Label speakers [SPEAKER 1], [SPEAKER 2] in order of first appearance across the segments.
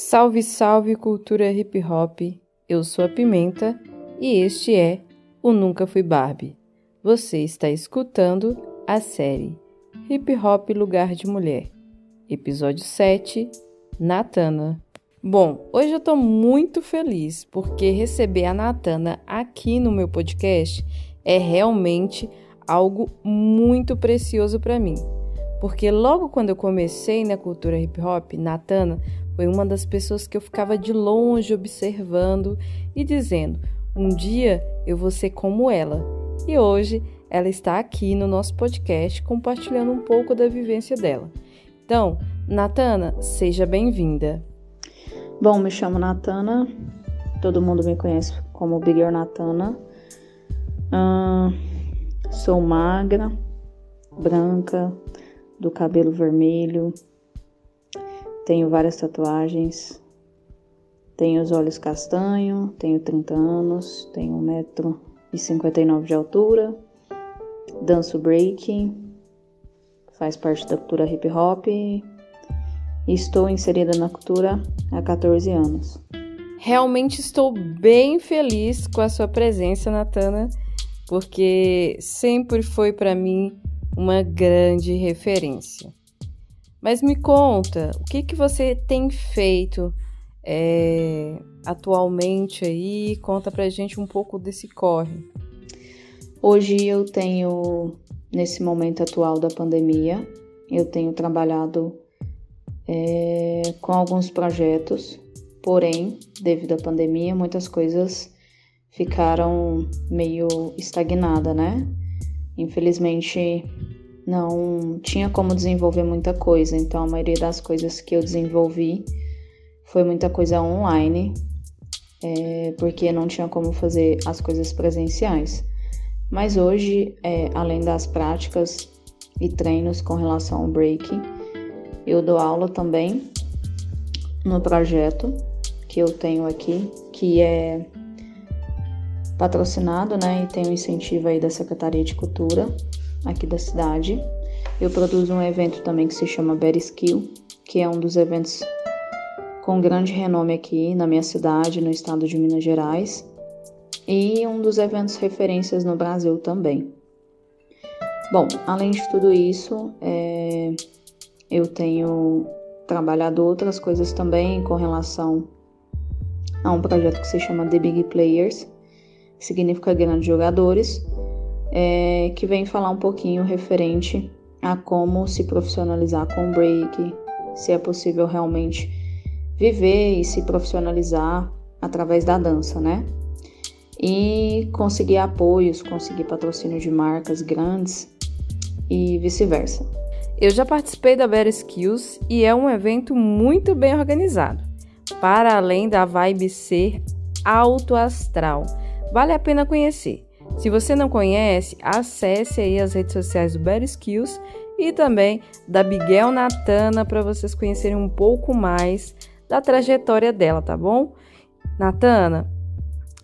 [SPEAKER 1] Salve, salve cultura hip hop! Eu sou a Pimenta e este é o Nunca Fui Barbie. Você está escutando a série Hip Hop Lugar de Mulher, episódio 7 Natana. Bom, hoje eu tô muito feliz porque receber a Natana aqui no meu podcast é realmente algo muito precioso para mim. Porque logo quando eu comecei na cultura hip hop, Natana foi uma das pessoas que eu ficava de longe observando e dizendo: um dia eu vou ser como ela. E hoje ela está aqui no nosso podcast compartilhando um pouco da vivência dela. Então, Natana, seja bem-vinda.
[SPEAKER 2] Bom, me chamo Natana, todo mundo me conhece como Big Natana. Sou magra, branca, do cabelo vermelho, tenho várias tatuagens. Tenho os olhos castanho, tenho 30 anos, tenho 1,59m de altura, danço breaking, faz parte da cultura hip hop e estou inserida na cultura há 14 anos.
[SPEAKER 1] Realmente estou bem feliz com a sua presença, Natana, porque sempre foi para mim uma grande referência. Mas me conta, o que, que você tem feito é, atualmente aí? Conta pra gente um pouco desse corre.
[SPEAKER 2] Hoje eu tenho, nesse momento atual da pandemia, eu tenho trabalhado é, com alguns projetos, porém, devido à pandemia, muitas coisas ficaram meio estagnadas, né? Infelizmente, não tinha como desenvolver muita coisa, então a maioria das coisas que eu desenvolvi foi muita coisa online, é, porque não tinha como fazer as coisas presenciais. Mas hoje, é, além das práticas e treinos com relação ao breaking, eu dou aula também no projeto que eu tenho aqui, que é patrocinado, né, e tem o um incentivo aí da Secretaria de Cultura aqui da cidade. Eu produzo um evento também que se chama Better Skill, que é um dos eventos com grande renome aqui na minha cidade, no estado de Minas Gerais, e um dos eventos referências no Brasil também. Bom, além de tudo isso, é, eu tenho trabalhado outras coisas também com relação a um projeto que se chama The Big Players, que significa grandes jogadores, é, que vem falar um pouquinho referente a como se profissionalizar com o break, se é possível realmente viver e se profissionalizar através da dança, né? E conseguir apoios, conseguir patrocínio de marcas grandes e vice-versa.
[SPEAKER 1] Eu já participei da Better Skills e é um evento muito bem organizado, para além da vibe ser alto astral. Vale a pena conhecer. Se você não conhece, acesse aí as redes sociais do Better Skills e também da Miguel Natana para vocês conhecerem um pouco mais da trajetória dela, tá bom? Natana,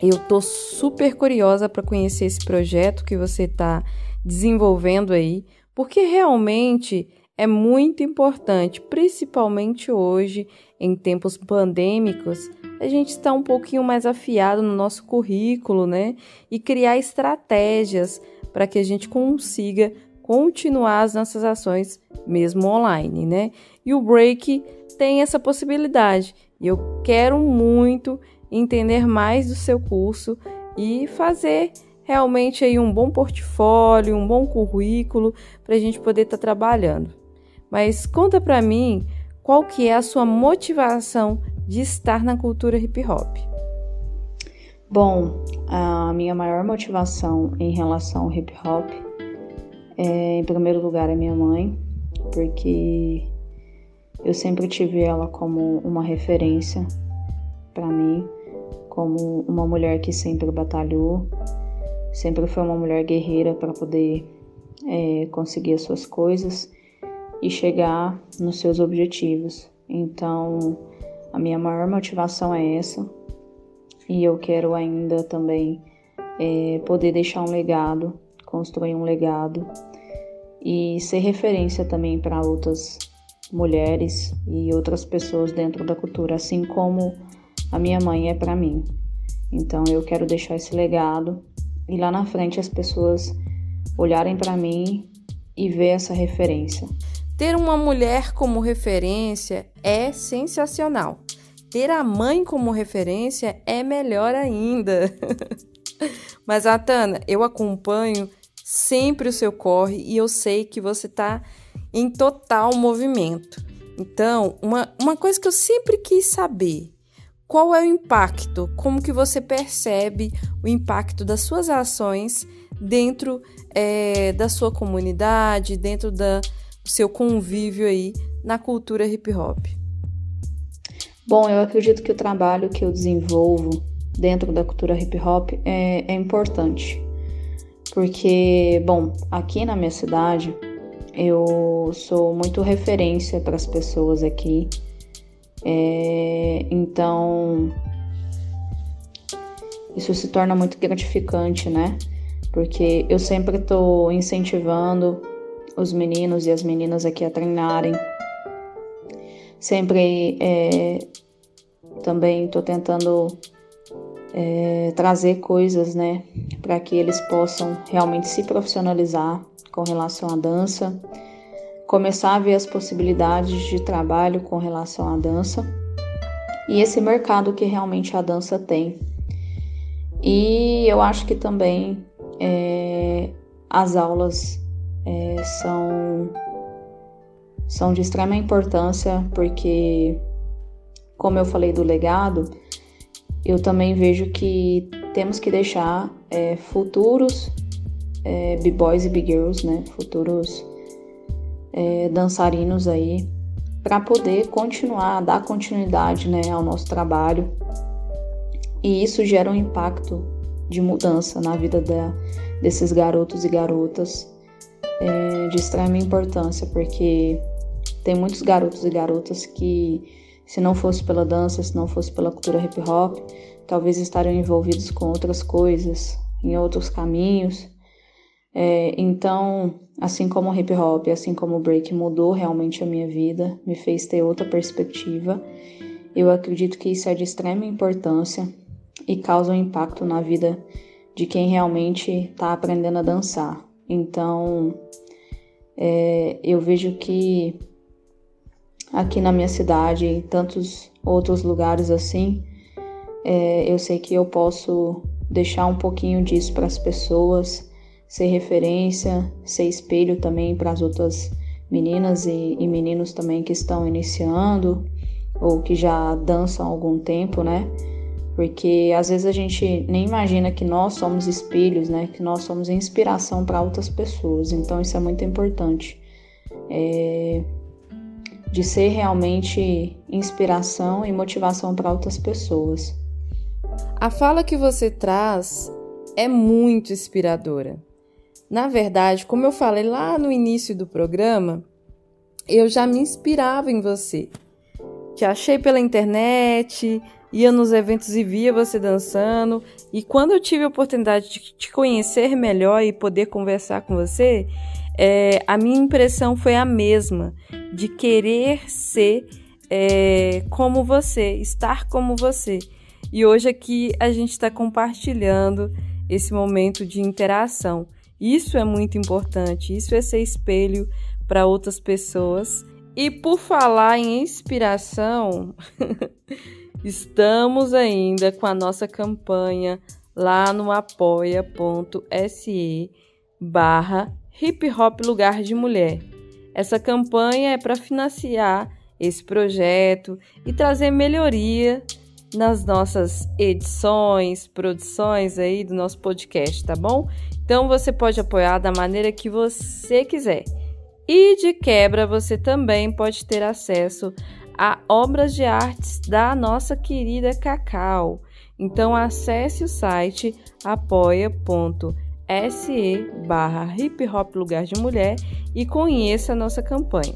[SPEAKER 1] eu tô super curiosa para conhecer esse projeto que você está desenvolvendo aí, porque realmente é muito importante, principalmente hoje, em tempos pandêmicos, a gente está um pouquinho mais afiado no nosso currículo, né? E criar estratégias para que a gente consiga continuar as nossas ações mesmo online, né? E o break tem essa possibilidade. E eu quero muito entender mais do seu curso e fazer realmente aí um bom portfólio, um bom currículo para a gente poder estar tá trabalhando. Mas conta para mim qual que é a sua motivação de estar na cultura hip hop.
[SPEAKER 2] Bom, a minha maior motivação em relação ao hip hop é, em primeiro lugar, é minha mãe, porque eu sempre tive ela como uma referência para mim, como uma mulher que sempre batalhou, sempre foi uma mulher guerreira para poder é, conseguir as suas coisas e chegar nos seus objetivos. Então, a minha maior motivação é essa. E eu quero ainda também é, poder deixar um legado, construir um legado e ser referência também para outras mulheres e outras pessoas dentro da cultura, assim como a minha mãe é para mim. Então eu quero deixar esse legado e lá na frente as pessoas olharem para mim e ver essa referência.
[SPEAKER 1] Ter uma mulher como referência é sensacional. Ter a mãe como referência é melhor ainda. Mas, Atana, eu acompanho sempre o seu corre e eu sei que você está em total movimento. Então, uma, uma coisa que eu sempre quis saber, qual é o impacto? Como que você percebe o impacto das suas ações dentro é, da sua comunidade, dentro da, do seu convívio aí na cultura hip hop?
[SPEAKER 2] Bom, eu acredito que o trabalho que eu desenvolvo dentro da cultura hip hop é, é importante. Porque, bom, aqui na minha cidade eu sou muito referência para as pessoas aqui. É, então, isso se torna muito gratificante, né? Porque eu sempre estou incentivando os meninos e as meninas aqui a treinarem. Sempre é, também estou tentando é, trazer coisas, né, para que eles possam realmente se profissionalizar com relação à dança, começar a ver as possibilidades de trabalho com relação à dança e esse mercado que realmente a dança tem. E eu acho que também é, as aulas é, são, são de extrema importância, porque, como eu falei do legado, eu também vejo que temos que deixar é, futuros é, b-boys e b-girls, né, futuros é, dançarinos aí, para poder continuar, dar continuidade né, ao nosso trabalho. E isso gera um impacto de mudança na vida da, desses garotos e garotas é, de extrema importância, porque tem muitos garotos e garotas que, se não fosse pela dança, se não fosse pela cultura hip hop, talvez estariam envolvidos com outras coisas, em outros caminhos. É, então, assim como o hip hop, assim como o break mudou realmente a minha vida, me fez ter outra perspectiva, eu acredito que isso é de extrema importância e causa um impacto na vida de quem realmente está aprendendo a dançar. Então, é, eu vejo que aqui na minha cidade, em tantos outros lugares assim, é, eu sei que eu posso deixar um pouquinho disso para as pessoas, ser referência, ser espelho também para as outras meninas e, e meninos também que estão iniciando ou que já dançam há algum tempo, né? porque às vezes a gente nem imagina que nós somos espelhos, né? Que nós somos inspiração para outras pessoas. Então isso é muito importante. É... De ser realmente inspiração e motivação para outras pessoas.
[SPEAKER 1] A fala que você traz é muito inspiradora. Na verdade, como eu falei lá no início do programa, eu já me inspirava em você. Te achei pela internet, ia nos eventos e via você dançando. E quando eu tive a oportunidade de te conhecer melhor e poder conversar com você, é, a minha impressão foi a mesma, de querer ser é, como você, estar como você. E hoje aqui a gente está compartilhando esse momento de interação. Isso é muito importante, isso é ser espelho para outras pessoas. E por falar em inspiração, Estamos ainda com a nossa campanha lá no apoia.se barra Hip Hop Lugar de Mulher. Essa campanha é para financiar esse projeto e trazer melhoria nas nossas edições, produções aí do nosso podcast, tá bom? Então você pode apoiar da maneira que você quiser. E de quebra você também pode ter acesso a obras de artes da nossa querida Cacau. Então acesse o site apoia.se barra hip hop lugar de mulher e conheça a nossa campanha.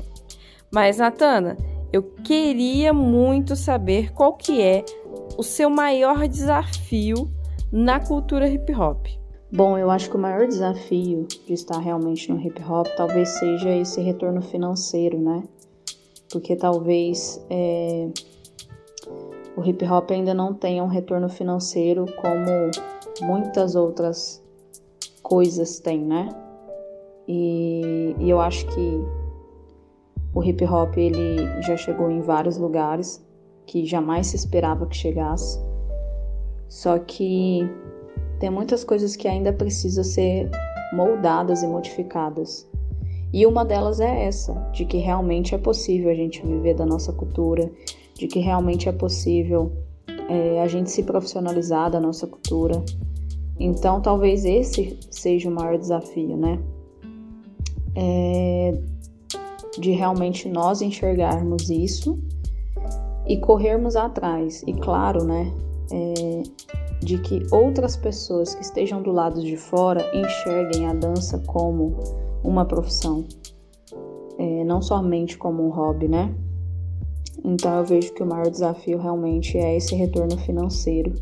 [SPEAKER 1] Mas Natana, eu queria muito saber qual que é o seu maior desafio na cultura hip hop.
[SPEAKER 2] Bom, eu acho que o maior desafio de estar realmente no hip hop talvez seja esse retorno financeiro, né? porque talvez é, o hip hop ainda não tenha um retorno financeiro como muitas outras coisas têm, né? E, e eu acho que o hip hop ele já chegou em vários lugares que jamais se esperava que chegasse. Só que tem muitas coisas que ainda precisam ser moldadas e modificadas. E uma delas é essa, de que realmente é possível a gente viver da nossa cultura, de que realmente é possível é, a gente se profissionalizar da nossa cultura. Então, talvez esse seja o maior desafio, né? É, de realmente nós enxergarmos isso e corrermos atrás. E claro, né? É, de que outras pessoas que estejam do lado de fora enxerguem a dança como uma profissão, é, não somente como um hobby, né? Então eu vejo que o maior desafio realmente é esse retorno financeiro.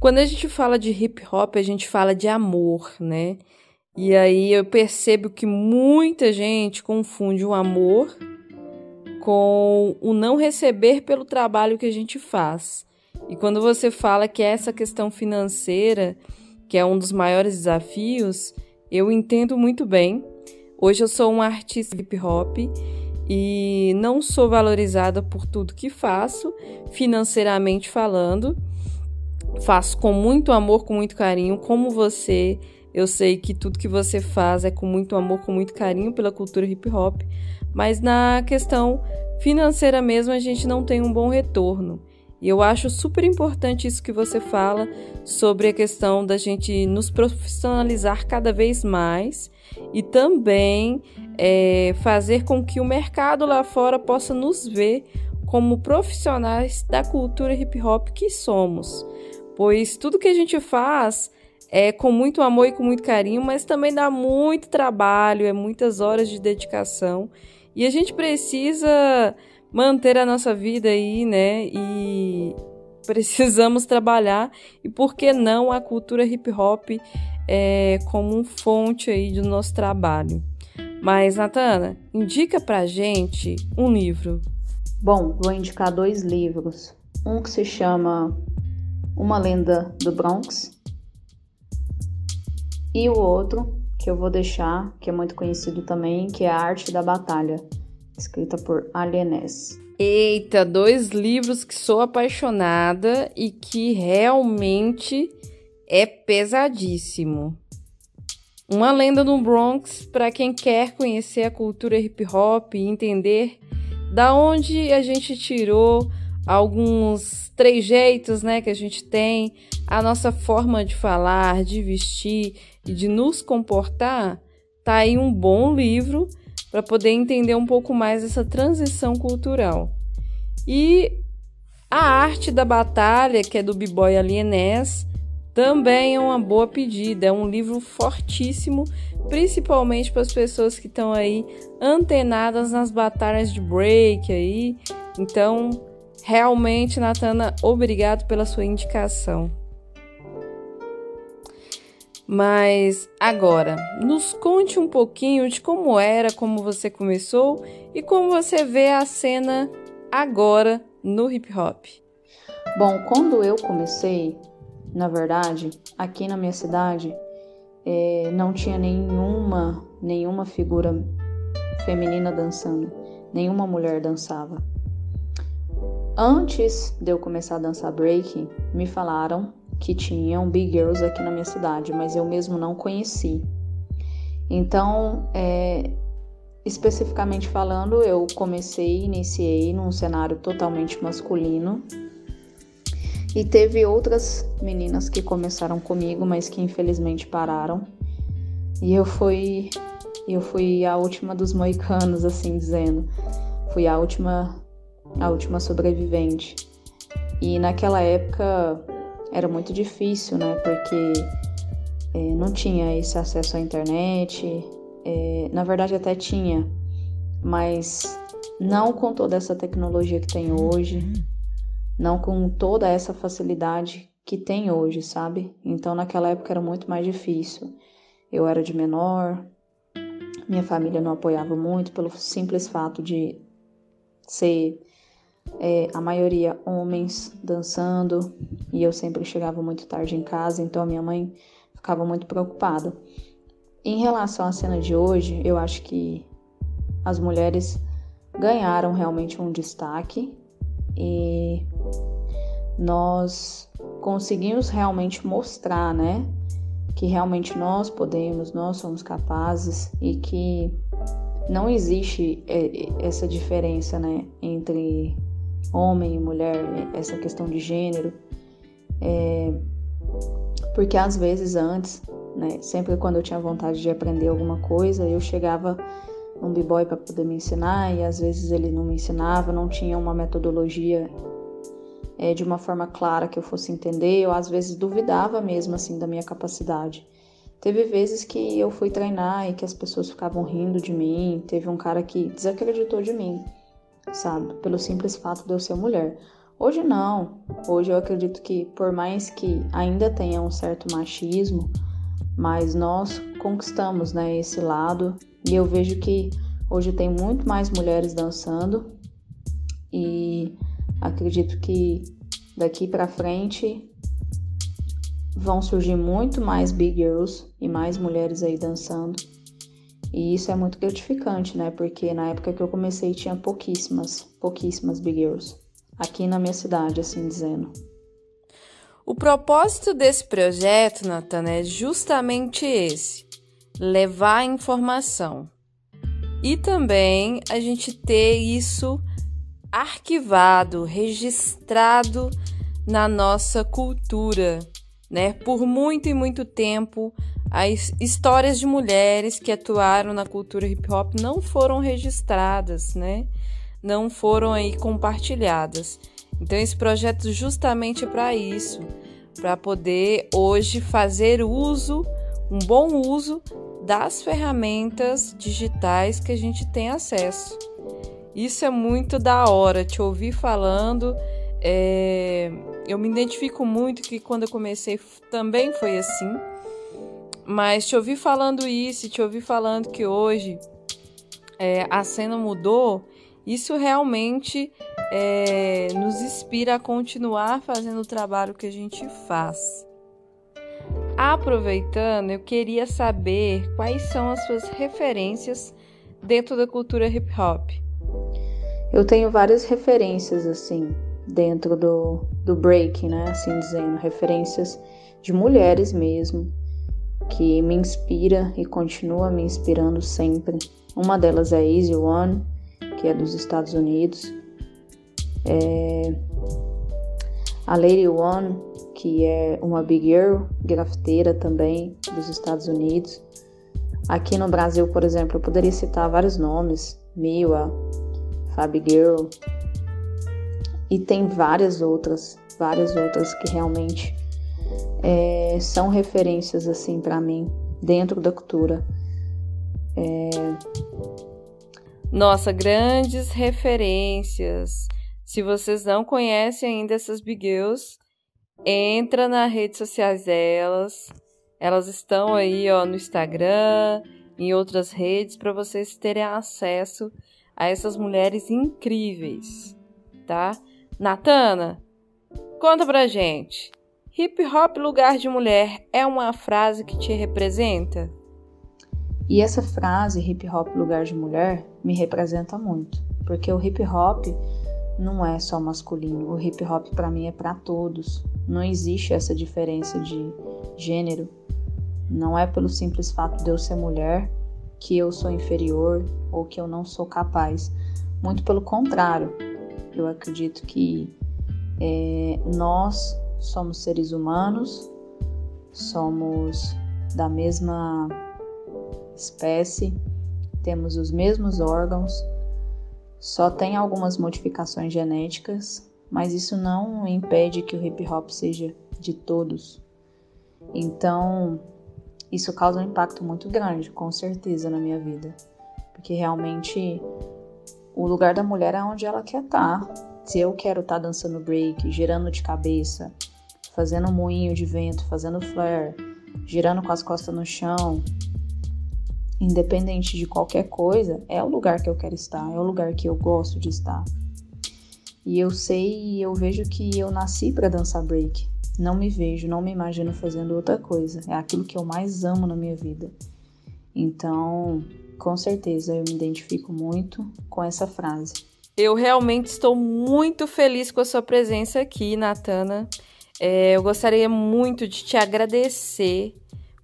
[SPEAKER 1] Quando a gente fala de hip hop, a gente fala de amor, né? E aí eu percebo que muita gente confunde o amor com o não receber pelo trabalho que a gente faz. E quando você fala que essa questão financeira, que é um dos maiores desafios, eu entendo muito bem. Hoje eu sou uma artista hip hop e não sou valorizada por tudo que faço, financeiramente falando. Faço com muito amor, com muito carinho, como você. Eu sei que tudo que você faz é com muito amor, com muito carinho pela cultura hip hop, mas na questão financeira mesmo a gente não tem um bom retorno. E eu acho super importante isso que você fala sobre a questão da gente nos profissionalizar cada vez mais e também é, fazer com que o mercado lá fora possa nos ver como profissionais da cultura hip hop que somos. Pois tudo que a gente faz é com muito amor e com muito carinho, mas também dá muito trabalho, é muitas horas de dedicação. E a gente precisa manter a nossa vida aí, né? E precisamos trabalhar. E por que não a cultura hip hop é, como fonte aí do nosso trabalho? Mas, Natana, indica pra gente um livro.
[SPEAKER 2] Bom, vou indicar dois livros. Um que se chama Uma Lenda do Bronx e o outro que eu vou deixar, que é muito conhecido também, que é A Arte da Batalha, escrita por Alienés.
[SPEAKER 1] Eita, dois livros que sou apaixonada e que realmente é pesadíssimo. Uma lenda no Bronx para quem quer conhecer a cultura hip hop e entender da onde a gente tirou alguns trejeitos, né, que a gente tem, a nossa forma de falar, de vestir e de nos comportar. Tá aí um bom livro para poder entender um pouco mais essa transição cultural. E a arte da batalha, que é do B-Boy Alienés, também é uma boa pedida. É um livro fortíssimo, principalmente para as pessoas que estão aí antenadas nas batalhas de break aí. Então, realmente, Natana, obrigado pela sua indicação. Mas agora, nos conte um pouquinho de como era, como você começou e como você vê a cena agora no hip hop.
[SPEAKER 2] Bom, quando eu comecei, na verdade, aqui na minha cidade, é, não tinha nenhuma, nenhuma figura feminina dançando, nenhuma mulher dançava. Antes de eu começar a dançar break, me falaram que tinham big girls aqui na minha cidade, mas eu mesmo não conheci. Então, é, especificamente falando, eu comecei, iniciei num cenário totalmente masculino. E teve outras meninas que começaram comigo, mas que infelizmente pararam. E eu fui eu fui a última dos moicanos, assim dizendo. Fui a última a última sobrevivente. E naquela época era muito difícil, né? Porque é, não tinha esse acesso à internet. É, na verdade, até tinha, mas não com toda essa tecnologia que tem hoje, não com toda essa facilidade que tem hoje, sabe? Então, naquela época era muito mais difícil. Eu era de menor, minha família não apoiava muito pelo simples fato de ser é, a maioria homens dançando e eu sempre chegava muito tarde em casa, então a minha mãe ficava muito preocupada. Em relação à cena de hoje, eu acho que as mulheres ganharam realmente um destaque e nós conseguimos realmente mostrar, né, que realmente nós podemos, nós somos capazes e que não existe é, essa diferença, né, entre homem e mulher, essa questão de gênero, é, porque às vezes antes, né, sempre quando eu tinha vontade de aprender alguma coisa, eu chegava num b-boy para poder me ensinar e às vezes ele não me ensinava, não tinha uma metodologia é, de uma forma clara que eu fosse entender, eu às vezes duvidava mesmo assim da minha capacidade. Teve vezes que eu fui treinar e que as pessoas ficavam rindo de mim, teve um cara que desacreditou de mim sabe? Pelo simples fato de eu ser mulher. Hoje não. Hoje eu acredito que, por mais que ainda tenha um certo machismo, mas nós conquistamos né, esse lado e eu vejo que hoje tem muito mais mulheres dançando e acredito que daqui para frente vão surgir muito mais big girls e mais mulheres aí dançando e isso é muito gratificante, né? Porque na época que eu comecei tinha pouquíssimas, pouquíssimas Big Girls. Aqui na minha cidade, assim dizendo.
[SPEAKER 1] O propósito desse projeto, Natana, é justamente esse: levar informação. E também a gente ter isso arquivado, registrado na nossa cultura, né? Por muito e muito tempo as histórias de mulheres que atuaram na cultura hip hop não foram registradas, né? Não foram aí compartilhadas. Então esse projeto justamente é para isso, para poder hoje fazer uso, um bom uso das ferramentas digitais que a gente tem acesso. Isso é muito da hora, te ouvir falando. É... Eu me identifico muito que quando eu comecei também foi assim mas te ouvir falando isso, te ouvir falando que hoje é, a cena mudou, isso realmente é, nos inspira a continuar fazendo o trabalho que a gente faz. Aproveitando, eu queria saber quais são as suas referências dentro da cultura hip hop.
[SPEAKER 2] Eu tenho várias referências assim dentro do, do break, né? Assim dizendo, referências de mulheres mesmo que me inspira e continua me inspirando sempre. Uma delas é Easy One, que é dos Estados Unidos. É a Lady One, que é uma big girl, grafiteira também, dos Estados Unidos. Aqui no Brasil, por exemplo, eu poderia citar vários nomes: Miwa, Fabi Girl, e tem várias outras, várias outras que realmente é, são referências assim para mim dentro da cultura. É...
[SPEAKER 1] Nossa, grandes referências. Se vocês não conhecem ainda essas Big Girls, entra nas redes sociais delas. Elas estão aí, ó, no Instagram, em outras redes para vocês terem acesso a essas mulheres incríveis, tá? Natana, conta pra gente. Hip hop lugar de mulher é uma frase que te representa?
[SPEAKER 2] E essa frase, hip hop lugar de mulher, me representa muito, porque o hip hop não é só masculino, o hip hop para mim é para todos. Não existe essa diferença de gênero. Não é pelo simples fato de eu ser mulher que eu sou inferior ou que eu não sou capaz. Muito pelo contrário, eu acredito que é, nós somos seres humanos, somos da mesma espécie, temos os mesmos órgãos, só tem algumas modificações genéticas, mas isso não impede que o hip hop seja de todos. Então, isso causa um impacto muito grande, com certeza, na minha vida, porque realmente o lugar da mulher é onde ela quer estar. Se eu quero estar dançando break, girando de cabeça, fazendo um moinho de vento, fazendo flare, girando com as costas no chão, independente de qualquer coisa, é o lugar que eu quero estar, é o lugar que eu gosto de estar. E eu sei eu vejo que eu nasci para dançar break. Não me vejo, não me imagino fazendo outra coisa. É aquilo que eu mais amo na minha vida. Então, com certeza eu me identifico muito com essa frase.
[SPEAKER 1] Eu realmente estou muito feliz com a sua presença aqui, Natana. É, eu gostaria muito de te agradecer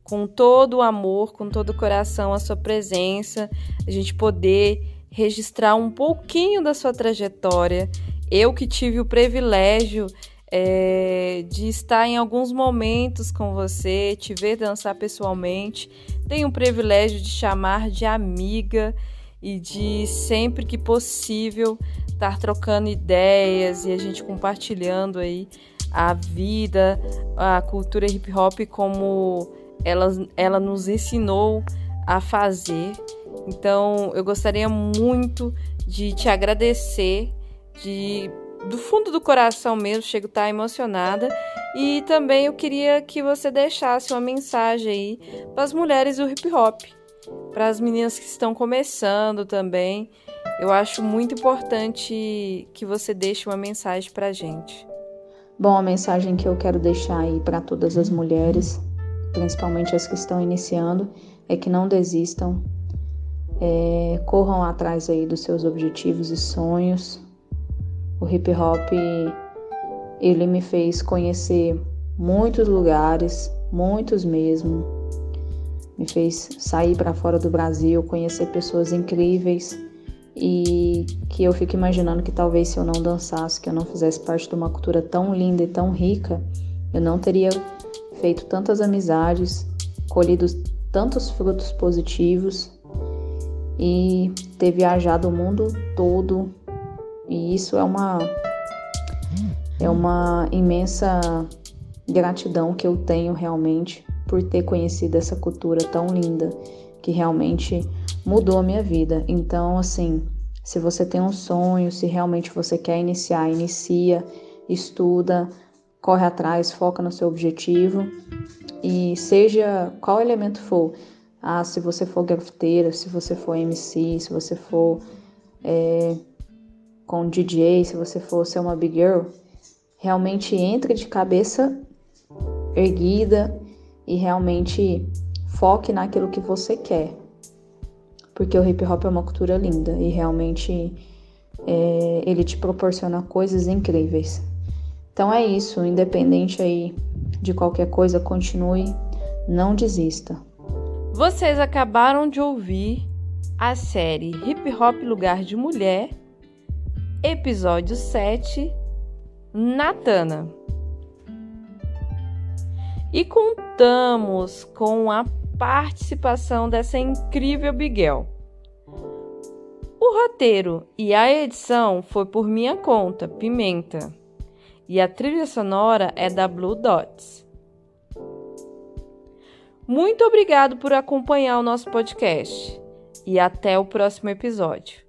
[SPEAKER 1] com todo o amor, com todo o coração, a sua presença, a gente poder registrar um pouquinho da sua trajetória. Eu que tive o privilégio é, de estar em alguns momentos com você, te ver dançar pessoalmente, tenho o privilégio de chamar de amiga e de sempre que possível estar trocando ideias e a gente compartilhando aí a vida, a cultura hip hop como ela, ela nos ensinou a fazer. Então eu gostaria muito de te agradecer, de do fundo do coração mesmo, chego a estar emocionada. E também eu queria que você deixasse uma mensagem aí para as mulheres do hip hop para as meninas que estão começando também. Eu acho muito importante que você deixe uma mensagem para a gente.
[SPEAKER 2] Bom, a mensagem que eu quero deixar aí para todas as mulheres, principalmente as que estão iniciando, é que não desistam, é, corram atrás aí dos seus objetivos e sonhos. O hip hop ele me fez conhecer muitos lugares, muitos mesmo, me fez sair para fora do Brasil, conhecer pessoas incríveis e que eu fico imaginando que talvez se eu não dançasse, que eu não fizesse parte de uma cultura tão linda e tão rica, eu não teria feito tantas amizades, colhido tantos frutos positivos e ter viajado o mundo todo. E isso é uma é uma imensa gratidão que eu tenho realmente por ter conhecido essa cultura tão linda que realmente mudou a minha vida. Então, assim, se você tem um sonho, se realmente você quer iniciar, inicia, estuda, corre atrás, foca no seu objetivo e seja qual elemento for. Ah, se você for grafiteira, se você for MC, se você for é, com DJ, se você for ser uma big girl, realmente entre de cabeça erguida e realmente foque naquilo que você quer. Porque o hip hop é uma cultura linda e realmente é, ele te proporciona coisas incríveis. Então é isso, independente aí de qualquer coisa, continue, não desista.
[SPEAKER 1] Vocês acabaram de ouvir a série Hip Hop Lugar de Mulher, episódio 7, Natana. E contamos com a participação dessa incrível Biguel. O roteiro e a edição foi por minha conta, Pimenta, e a trilha sonora é da Blue Dots. Muito obrigado por acompanhar o nosso podcast e até o próximo episódio.